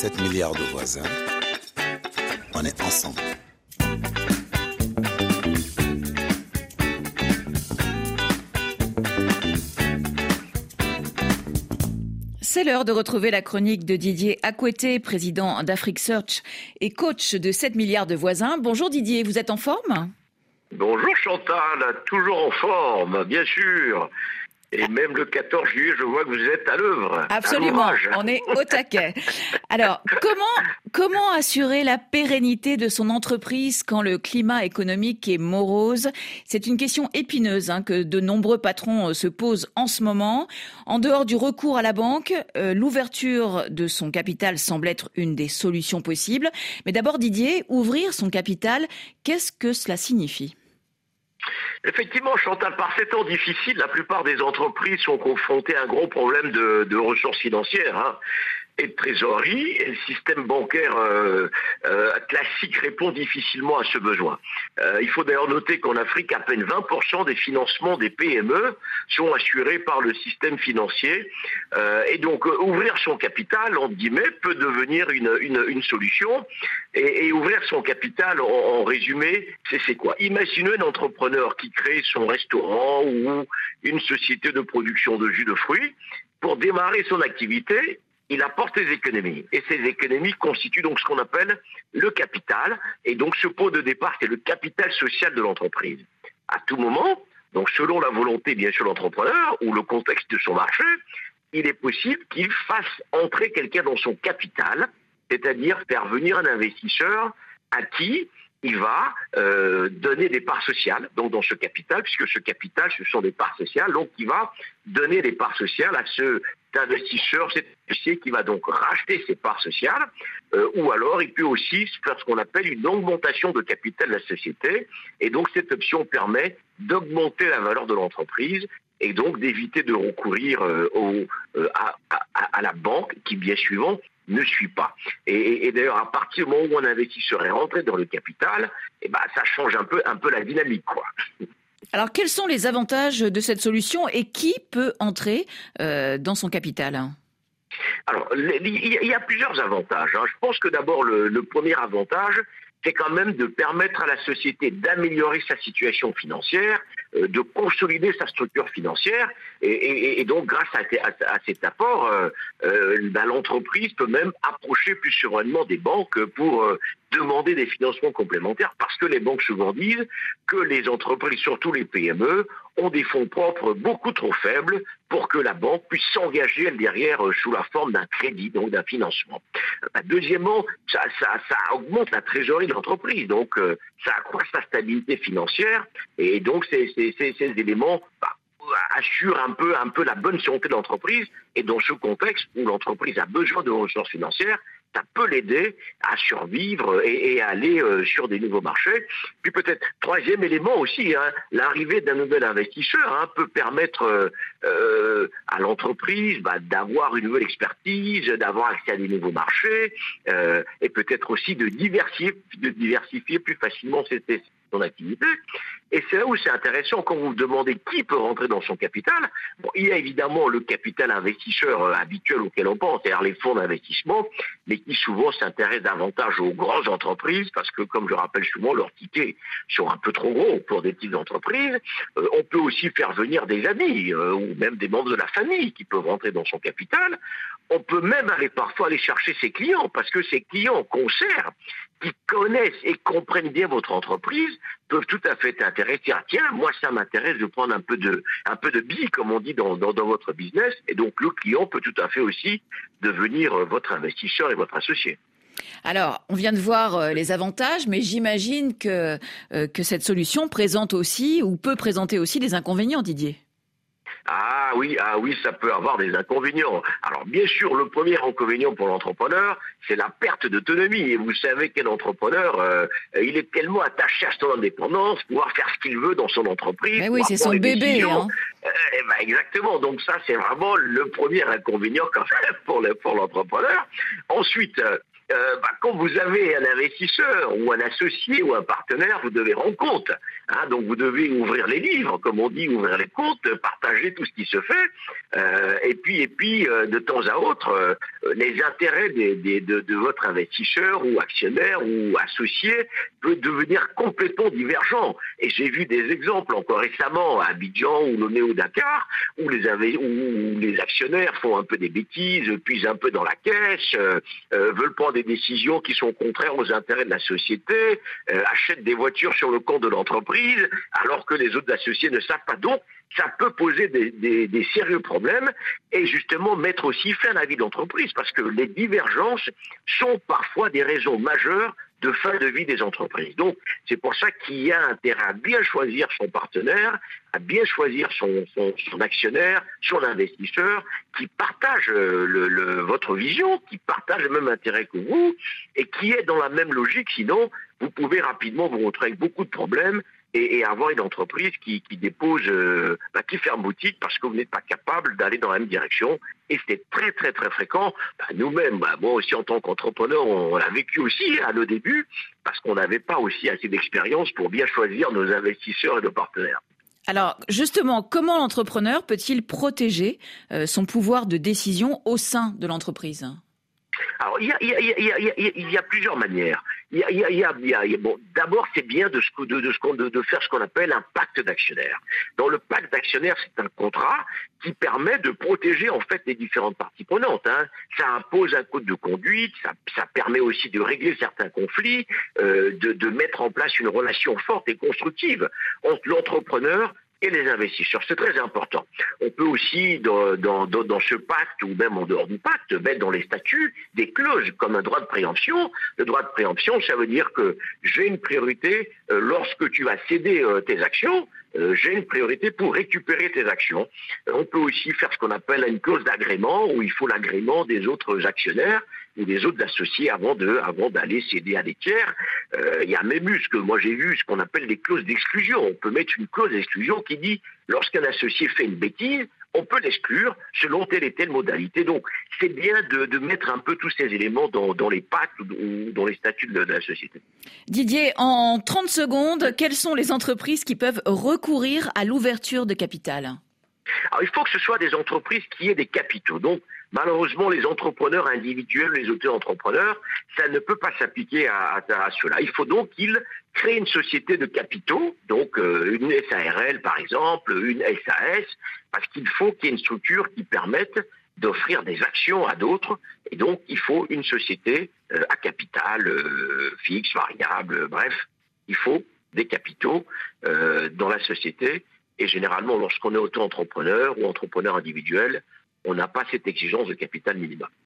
7 milliards de voisins. On est ensemble. C'est l'heure de retrouver la chronique de Didier Acquetté, président d'Afrique Search et coach de 7 milliards de voisins. Bonjour Didier, vous êtes en forme? Bonjour Chantal, toujours en forme, bien sûr. Et même le 14 juillet, je vois que vous êtes à l'œuvre. Absolument, on est au taquet. Alors, comment, comment assurer la pérennité de son entreprise quand le climat économique est morose? C'est une question épineuse hein, que de nombreux patrons euh, se posent en ce moment. En dehors du recours à la banque, euh, l'ouverture de son capital semble être une des solutions possibles. Mais d'abord, Didier, ouvrir son capital, qu'est-ce que cela signifie? Effectivement, Chantal, par ces temps difficiles, la plupart des entreprises sont confrontées à un gros problème de, ressources financières. Hein et de trésorerie, le système bancaire euh, euh, classique répond difficilement à ce besoin. Euh, il faut d'ailleurs noter qu'en Afrique, à peine 20% des financements des PME sont assurés par le système financier. et donc, ouvrir son capital, entre guillemets, peut devenir une, une, solution. Et, ouvrir son capital, en, résumé, c'est quoi? Imaginez un entrepreneur qui crée son restaurant ou une société de production de jus de fruits. Pour démarrer son activité, il apporte des économies. Et ces économies constituent donc ce qu'on appelle le capital. Et donc ce pot de départ, c'est le capital social de l'entreprise. À tout moment, donc selon la volonté bien sûr de l'entrepreneur ou le contexte de son marché, il est possible qu'il fasse entrer quelqu'un dans son capital, c'est-à-dire faire venir un investisseur à qui il va euh, donner des parts sociales, donc dans ce capital, puisque ce capital, ce sont des parts sociales, donc il va donner des parts sociales à ce investisseur, cet investisseur qui va donc racheter ses parts sociales, euh, ou alors il peut aussi faire ce qu'on appelle une augmentation de capital de la société, et donc cette option permet d'augmenter la valeur de l'entreprise et donc d'éviter de recourir euh, à, à, la banque qui, bien suivant, ne suit pas. Et, d'ailleurs, à partir du moment où un investisseur est rentré dans le capital, eh ben, ça change un peu, un peu la dynamique. Quoi. Alors, quels sont les avantages de cette solution et qui peut entrer euh, dans son capital? Alors, il y a plusieurs avantages. Hein. Je pense que d'abord, le, premier avantage, c'est quand même de permettre à la société d'améliorer sa situation financière, de consolider sa structure financière, et, donc grâce à, cet apport, euh, euh, ben, l'entreprise peut même approcher plus sereinement des banques pour demander des financements complémentaires, parce que les banques souvent disent que les entreprises, surtout les PME, ont des fonds propres beaucoup trop faibles pour que la banque puisse s'engager derrière sous la forme d'un crédit, donc d'un financement. Ben, deuxièmement, ça, augmente la trésorerie de l'entreprise, donc ça accroît sa stabilité financière, et donc ces, éléments bah, assurent un peu, la bonne santé de l'entreprise, et dans ce contexte où l'entreprise a besoin de ressources financières, ça peut l'aider à survivre et, à aller euh, sur des nouveaux marchés. Puis peut-être troisième élément aussi, hein, l'arrivée d'un nouvel investisseur hein, peut permettre euh, euh, à l'entreprise bah, d'avoir une nouvelle expertise, d'avoir accès à des nouveaux marchés et peut-être aussi de diversifier, de diversifier plus facilement ses, son activité. Et c'est là où c'est intéressant quand vous vous demandez qui peut rentrer dans son capital. Bon, il y a évidemment le capital investisseur euh, habituel auquel on pense, c'est-à-dire les fonds d'investissement, mais qui souvent s'intéressent davantage aux grandes entreprises parce que, comme je rappelle souvent, leurs tickets sont un peu trop gros pour des petites entreprises. Euh, on peut aussi faire venir des amis euh, ou même des membres de la famille qui peuvent rentrer dans son capital. On peut même aller parfois aller chercher ses clients parce que ces clients concert qui connaissent et comprennent bien votre entreprise peuvent tout à fait t'intéresser. Ah, tiens, moi, ça m'intéresse de prendre un peu de, un peu de billes, comme on dit dans, dans, votre business. Et donc, le client peut tout à fait aussi devenir euh, votre investisseur et votre associé. Alors, on vient de voir euh, les avantages, mais j'imagine que, euh, que cette solution présente aussi ou peut présenter aussi des inconvénients, Didier. Ah oui, ah oui, ça peut avoir des inconvénients. Alors bien sûr, le premier inconvénient pour l'entrepreneur, c'est la perte d'autonomie. Et vous savez qu'un entrepreneur, euh, il est tellement attaché à son indépendance, pouvoir faire ce qu'il veut dans son entreprise. Mais oui, c'est son bébé. Hein. Euh, eh ben, exactement. Donc ça, c'est vraiment le premier inconvénient quand même pour l'entrepreneur. Ensuite, euh, euh, bah, quand vous avez un investisseur ou un associé ou un partenaire, vous devez rendre compte. Hein. donc vous devez ouvrir les livres, comme on dit, ouvrir les comptes, partager tout ce qui se fait. Euh, et puis, et puis euh, de temps à autre, les intérêts de, votre investisseur ou actionnaire ou associé peuvent devenir complètement divergents. Et j'ai vu des exemples encore récemment à Abidjan ou Néo-Dakar, où les, où les actionnaires font un peu des bêtises, puisent un peu dans la caisse, veulent prendre des décisions qui sont contraires aux intérêts de la société, euh, achètent des voitures sur le compte de l'entreprise, alors que les autres associés ne savent pas. Donc, ça peut poser des, sérieux problèmes et justement mettre aussi fin à la vie d'entreprise parce que les divergences sont parfois des raisons majeures de fin de vie des entreprises. Donc, c'est pour ça qu'il y a intérêt à bien choisir son partenaire, à bien choisir son, actionnaire, son investisseur, qui partage euh, votre vision, qui partage le même intérêt que vous, et qui est dans la même logique. Sinon, vous pouvez rapidement vous retrouver avec beaucoup de problèmes et, avoir une entreprise qui, dépose, euh, bah, qui ferme boutique parce que vous n'êtes pas capable d'aller dans la même direction. Et c'est très très très fréquent. Bah, nous-mêmes, bah, moi aussi en tant qu'entrepreneur, on, l'a vécu aussi à nos débuts parce qu'on n'avait pas aussi assez d'expérience pour bien choisir nos investisseurs et nos partenaires. Alors justement, comment l'entrepreneur peut-il protéger euh, son pouvoir de décision au sein de l'entreprise? Alors, il y a, plusieurs manières. D'abord, c'est bien de, faire ce qu'on appelle un pacte d'actionnaires. Dans le pacte d'actionnaires, c'est un contrat qui permet de protéger en fait les différentes parties prenantes. Hein. Ça impose un code de conduite, ça, permet aussi de régler certains conflits, euh, de, de mettre en place une relation forte et constructive entre l'entrepreneur et les investisseurs. C'est très important. On peut aussi, dans, ce pacte ou même en dehors du pacte, mettre dans les statuts des clauses comme un droit de préemption. Le droit de préemption, ça veut dire que j'ai une priorité euh, lorsque tu vas céder euh, tes actions. Euh, j'ai une priorité pour récupérer tes actions. on peut aussi faire ce qu'on appelle une clause d'agrément où il faut l'agrément des autres actionnaires ou des autres associés avant de, avant d'aller céder à des tiers. Euh, il y a même eu ce que moi j'ai vu, ce qu'on appelle des clauses d'exclusion. On peut mettre une clause d'exclusion qui dit lorsqu'un associé fait une bêtise, on peut l'exclure selon telle et telle modalité. Donc, c'est bien de, mettre un peu tous ces éléments dans, les pactes ou dans les statuts de, la société. Didier, en 30 secondes, quelles sont les entreprises qui peuvent recourir à l'ouverture de capital? Alors, il faut que ce soit des entreprises qui aient des capitaux. Donc, malheureusement, les entrepreneurs individuels, les auto-entrepreneurs, ça ne peut pas s'appliquer à, cela. Il faut donc qu'ils créent une société de capitaux, donc euh, une SARL par exemple, une SAS, parce qu'il faut qu'il y ait une structure qui permette d'offrir des actions à d'autres, et donc il faut une société euh, à capital euh, fixe, variable, bref, il faut des capitaux dans la société et généralement, lorsqu'on est auto-entrepreneur ou entrepreneur individuel, on n'a pas cette exigence de capital minimum.